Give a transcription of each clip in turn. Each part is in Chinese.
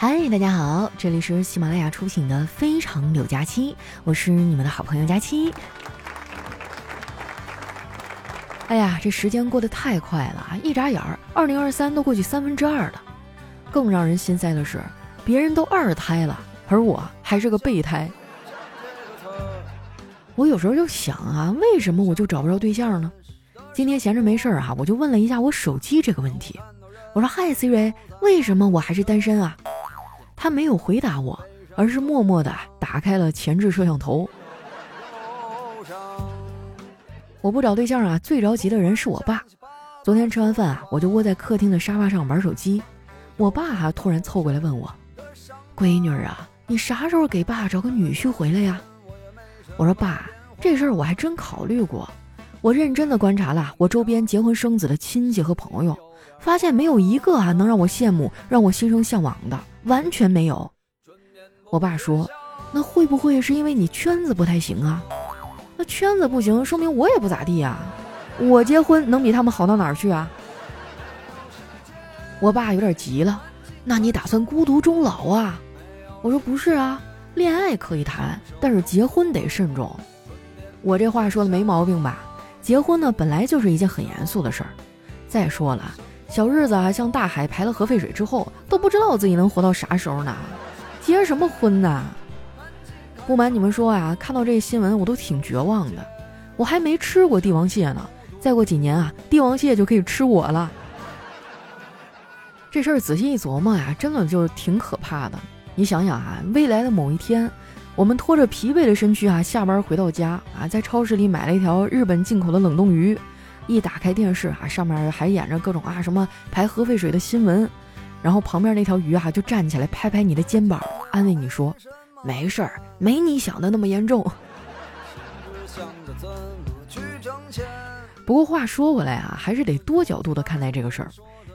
嗨，大家好，这里是喜马拉雅出品的《非常柳佳期》，我是你们的好朋友佳期。哎呀，这时间过得太快了啊！一眨眼儿，二零二三都过去三分之二了。更让人心塞的是，别人都二胎了，而我还是个备胎。我有时候就想啊，为什么我就找不着对象呢？今天闲着没事儿啊，我就问了一下我手机这个问题。我说：“嗨，Siri，为什么我还是单身啊？”他没有回答我，而是默默地打开了前置摄像头。我不找对象啊，最着急的人是我爸。昨天吃完饭啊，我就窝在客厅的沙发上玩手机。我爸还突然凑过来问我：“闺女啊，你啥时候给爸找个女婿回来呀？”我说：“爸，这事儿我还真考虑过。我认真的观察了我周边结婚生子的亲戚和朋友，发现没有一个啊能让我羡慕、让我心生向往的，完全没有。”我爸说：“那会不会是因为你圈子不太行啊？”那圈子不行，说明我也不咋地啊。我结婚能比他们好到哪儿去啊？我爸有点急了，那你打算孤独终老啊？我说不是啊，恋爱可以谈，但是结婚得慎重。我这话说的没毛病吧？结婚呢本来就是一件很严肃的事儿。再说了，小日子啊像大海排了核废水之后，都不知道自己能活到啥时候呢？结什么婚呢？不瞒你们说啊，看到这新闻我都挺绝望的。我还没吃过帝王蟹呢，再过几年啊，帝王蟹就可以吃我了。这事儿仔细一琢磨呀，真的就是挺可怕的。你想想啊，未来的某一天，我们拖着疲惫的身躯啊，下班回到家啊，在超市里买了一条日本进口的冷冻鱼，一打开电视啊，上面还演着各种啊什么排核废水的新闻，然后旁边那条鱼啊就站起来拍拍你的肩膀，安慰你说。没事儿，没你想的那么严重。不过话说回来啊，还是得多角度的看待这个事儿。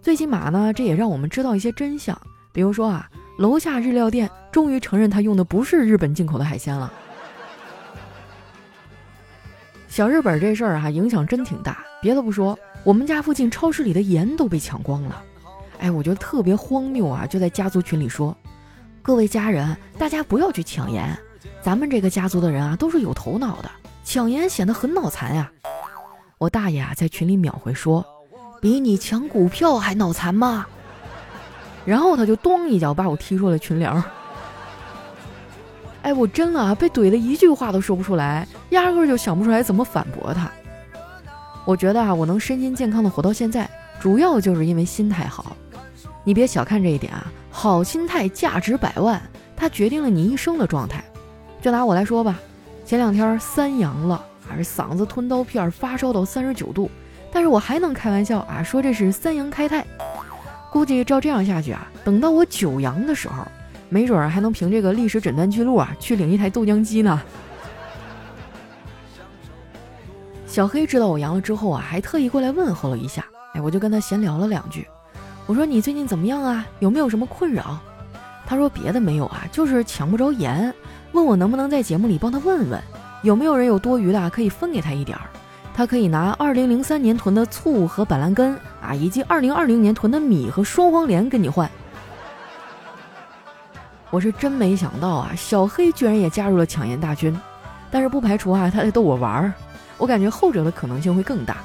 最起码呢，这也让我们知道一些真相。比如说啊，楼下日料店终于承认他用的不是日本进口的海鲜了。小日本这事儿哈，影响真挺大。别的不说，我们家附近超市里的盐都被抢光了。哎，我觉得特别荒谬啊！就在家族群里说。各位家人，大家不要去抢盐。咱们这个家族的人啊，都是有头脑的，抢盐显得很脑残呀。我大爷啊，在群里秒回说：“比你抢股票还脑残吗？”然后他就咚一脚把我踢出了群聊。哎，我真的啊，被怼的一句话都说不出来，压根就想不出来怎么反驳他。我觉得啊，我能身心健康的活到现在，主要就是因为心态好。你别小看这一点啊。好心态价值百万，它决定了你一生的状态。就拿我来说吧，前两天三阳了，还是嗓子吞刀片，发烧到三十九度，但是我还能开玩笑啊，说这是三阳开泰。估计照这样下去啊，等到我九阳的时候，没准还能凭这个历史诊断记录啊，去领一台豆浆机呢。小黑知道我阳了之后啊，还特意过来问候了一下，哎，我就跟他闲聊了两句。我说你最近怎么样啊？有没有什么困扰？他说别的没有啊，就是抢不着盐，问我能不能在节目里帮他问问，有没有人有多余的可以分给他一点儿，他可以拿二零零三年囤的醋和板蓝根啊，以及二零二零年囤的米和双黄连跟你换。我是真没想到啊，小黑居然也加入了抢盐大军，但是不排除啊他在逗我玩儿，我感觉后者的可能性会更大。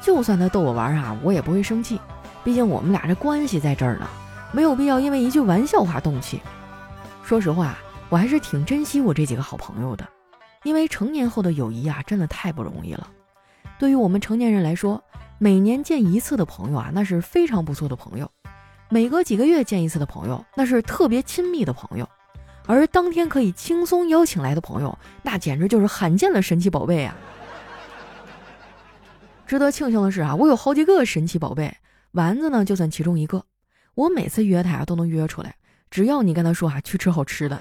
就算他逗我玩儿啊，我也不会生气。毕竟我们俩这关系在这儿呢，没有必要因为一句玩笑话动气。说实话，我还是挺珍惜我这几个好朋友的，因为成年后的友谊啊，真的太不容易了。对于我们成年人来说，每年见一次的朋友啊，那是非常不错的朋友；每隔几个月见一次的朋友，那是特别亲密的朋友；而当天可以轻松邀请来的朋友，那简直就是罕见的神奇宝贝啊！值得庆幸的是啊，我有好几个神奇宝贝。丸子呢，就算其中一个。我每次约他呀，都能约出来，只要你跟他说啊，去吃好吃的。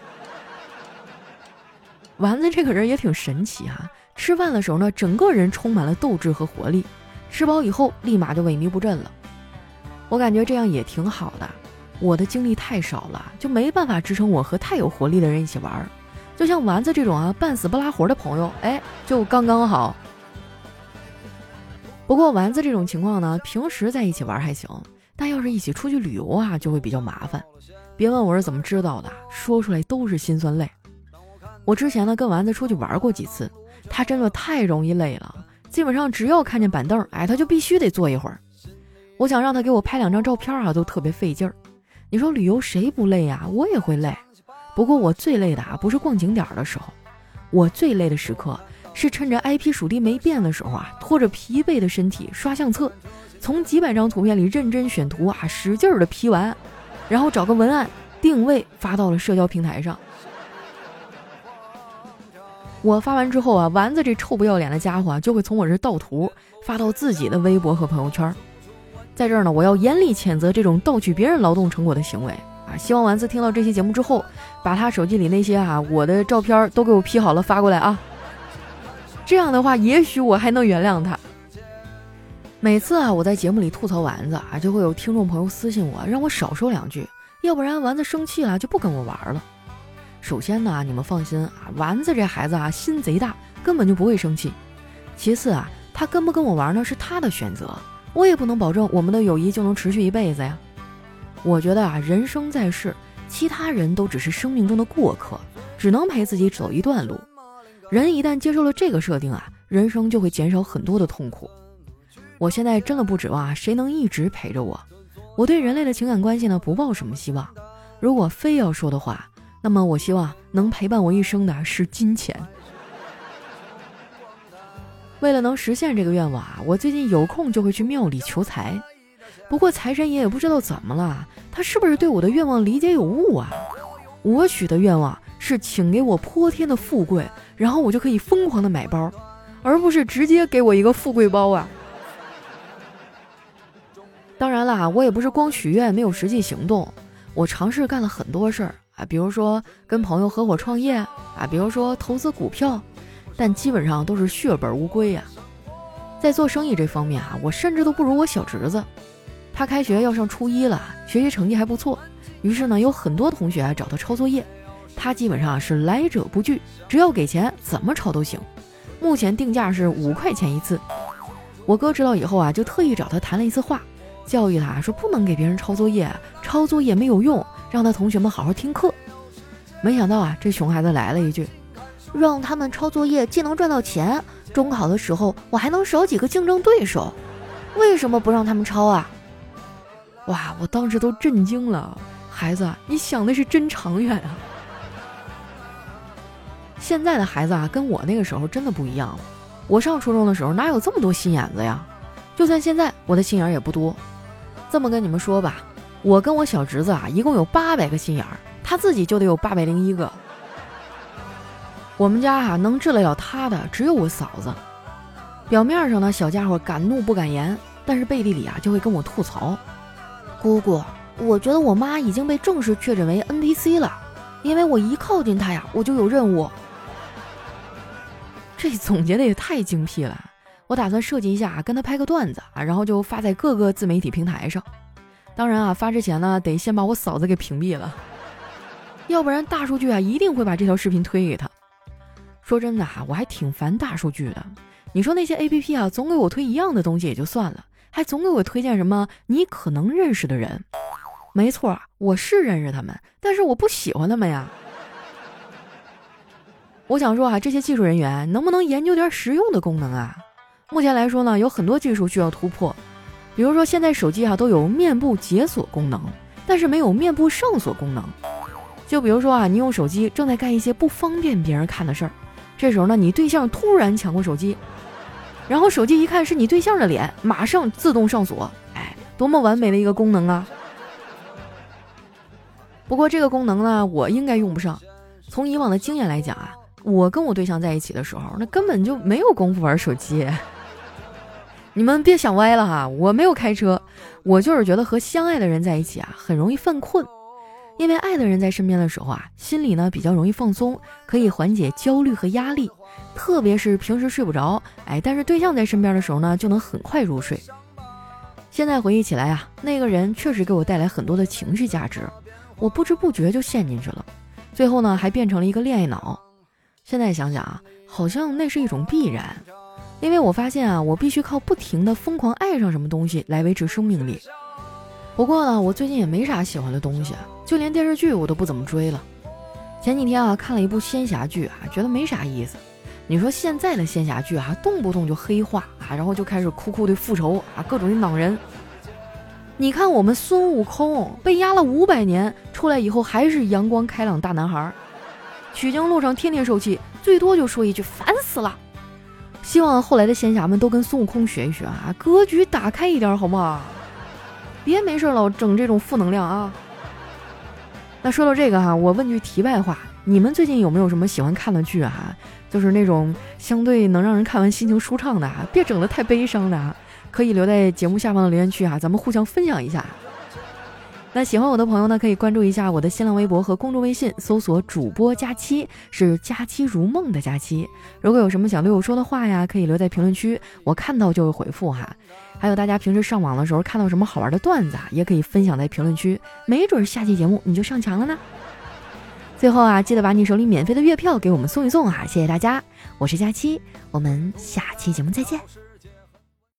丸子这个人也挺神奇哈，吃饭的时候呢，整个人充满了斗志和活力；吃饱以后，立马就萎靡不振了。我感觉这样也挺好的。我的精力太少了，就没办法支撑我和太有活力的人一起玩。就像丸子这种啊，半死不拉活的朋友，哎，就刚刚好。不过丸子这种情况呢，平时在一起玩还行，但要是一起出去旅游啊，就会比较麻烦。别问我是怎么知道的，说出来都是心酸泪。我之前呢跟丸子出去玩过几次，他真的太容易累了，基本上只要看见板凳，哎，他就必须得坐一会儿。我想让他给我拍两张照片啊，都特别费劲儿。你说旅游谁不累呀？我也会累。不过我最累的啊，不是逛景点的时候，我最累的时刻是趁着 IP 属地没变的时候啊，拖着疲惫的身体刷相册，从几百张图片里认真选图啊，使劲的 P 完，然后找个文案定位发到了社交平台上。我发完之后啊，丸子这臭不要脸的家伙就会从我这盗图发到自己的微博和朋友圈。在这儿呢，我要严厉谴责这种盗取别人劳动成果的行为啊！希望丸子听到这期节目之后，把他手机里那些啊我的照片都给我 P 好了发过来啊！这样的话，也许我还能原谅他。每次啊我在节目里吐槽丸子啊，就会有听众朋友私信我，让我少说两句，要不然丸子生气了就不跟我玩了。首先呢，你们放心啊，丸子这孩子啊心贼大，根本就不会生气。其次啊，他跟不跟我玩呢是他的选择。我也不能保证我们的友谊就能持续一辈子呀。我觉得啊，人生在世，其他人都只是生命中的过客，只能陪自己走一段路。人一旦接受了这个设定啊，人生就会减少很多的痛苦。我现在真的不指望谁能一直陪着我。我对人类的情感关系呢，不抱什么希望。如果非要说的话，那么我希望能陪伴我一生的是金钱。为了能实现这个愿望啊，我最近有空就会去庙里求财。不过财神爷也不知道怎么了，他是不是对我的愿望理解有误啊？我许的愿望是请给我泼天的富贵，然后我就可以疯狂的买包，而不是直接给我一个富贵包啊。当然了，我也不是光许愿没有实际行动，我尝试干了很多事儿啊，比如说跟朋友合伙创业啊，比如说投资股票。但基本上都是血本无归呀，在做生意这方面啊，我甚至都不如我小侄子。他开学要上初一了，学习成绩还不错，于是呢，有很多同学找他抄作业，他基本上是来者不拒，只要给钱，怎么抄都行。目前定价是五块钱一次。我哥知道以后啊，就特意找他谈了一次话，教育他说不能给别人抄作业，抄作业没有用，让他同学们好好听课。没想到啊，这熊孩子来了一句。让他们抄作业既能赚到钱，中考的时候我还能少几个竞争对手。为什么不让他们抄啊？哇，我当时都震惊了。孩子，你想的是真长远啊！现在的孩子啊，跟我那个时候真的不一样。我上初中的时候哪有这么多心眼子呀？就算现在我的心眼也不多。这么跟你们说吧，我跟我小侄子啊，一共有八百个心眼儿，他自己就得有八百零一个。我们家啊，能治得了他的只有我嫂子。表面上呢，小家伙敢怒不敢言，但是背地里啊，就会跟我吐槽：“姑姑，我觉得我妈已经被正式确诊为 NPC 了，因为我一靠近她呀，我就有任务。”这总结的也太精辟了。我打算设计一下，跟他拍个段子啊，然后就发在各个自媒体平台上。当然啊，发之前呢，得先把我嫂子给屏蔽了，要不然大数据啊，一定会把这条视频推给他。说真的啊，我还挺烦大数据的。你说那些 A P P 啊，总给我推一样的东西也就算了，还总给我推荐什么你可能认识的人。没错，我是认识他们，但是我不喜欢他们呀。我想说啊，这些技术人员能不能研究点实用的功能啊？目前来说呢，有很多技术需要突破。比如说现在手机啊都有面部解锁功能，但是没有面部上锁功能。就比如说啊，你用手机正在干一些不方便别人看的事儿。这时候呢，你对象突然抢过手机，然后手机一看是你对象的脸，马上自动上锁。哎，多么完美的一个功能啊！不过这个功能呢，我应该用不上。从以往的经验来讲啊，我跟我对象在一起的时候，那根本就没有功夫玩手机。你们别想歪了哈，我没有开车，我就是觉得和相爱的人在一起啊，很容易犯困。因为爱的人在身边的时候啊，心里呢比较容易放松，可以缓解焦虑和压力。特别是平时睡不着，哎，但是对象在身边的时候呢，就能很快入睡。现在回忆起来啊，那个人确实给我带来很多的情绪价值，我不知不觉就陷进去了，最后呢还变成了一个恋爱脑。现在想想啊，好像那是一种必然，因为我发现啊，我必须靠不停的疯狂爱上什么东西来维持生命力。不过呢，我最近也没啥喜欢的东西，就连电视剧我都不怎么追了。前几天啊，看了一部仙侠剧啊，觉得没啥意思。你说现在的仙侠剧啊，动不动就黑化啊，然后就开始哭哭的复仇啊，各种的恼人。你看我们孙悟空被压了五百年，出来以后还是阳光开朗大男孩，取经路上天天受气，最多就说一句烦死了。希望后来的仙侠们都跟孙悟空学一学啊，格局打开一点好不好？别没事老整这种负能量啊！那说到这个哈，我问句题外话，你们最近有没有什么喜欢看的剧啊？就是那种相对能让人看完心情舒畅的，别整的太悲伤的，可以留在节目下方的留言区啊，咱们互相分享一下。那喜欢我的朋友呢，可以关注一下我的新浪微博和公众微信，搜索“主播佳期”，是“佳期如梦”的佳期。如果有什么想对我说的话呀，可以留在评论区，我看到就会回复哈。还有大家平时上网的时候看到什么好玩的段子啊，也可以分享在评论区，没准下期节目你就上墙了呢。最后啊，记得把你手里免费的月票给我们送一送啊，谢谢大家，我是佳期，我们下期节目再见。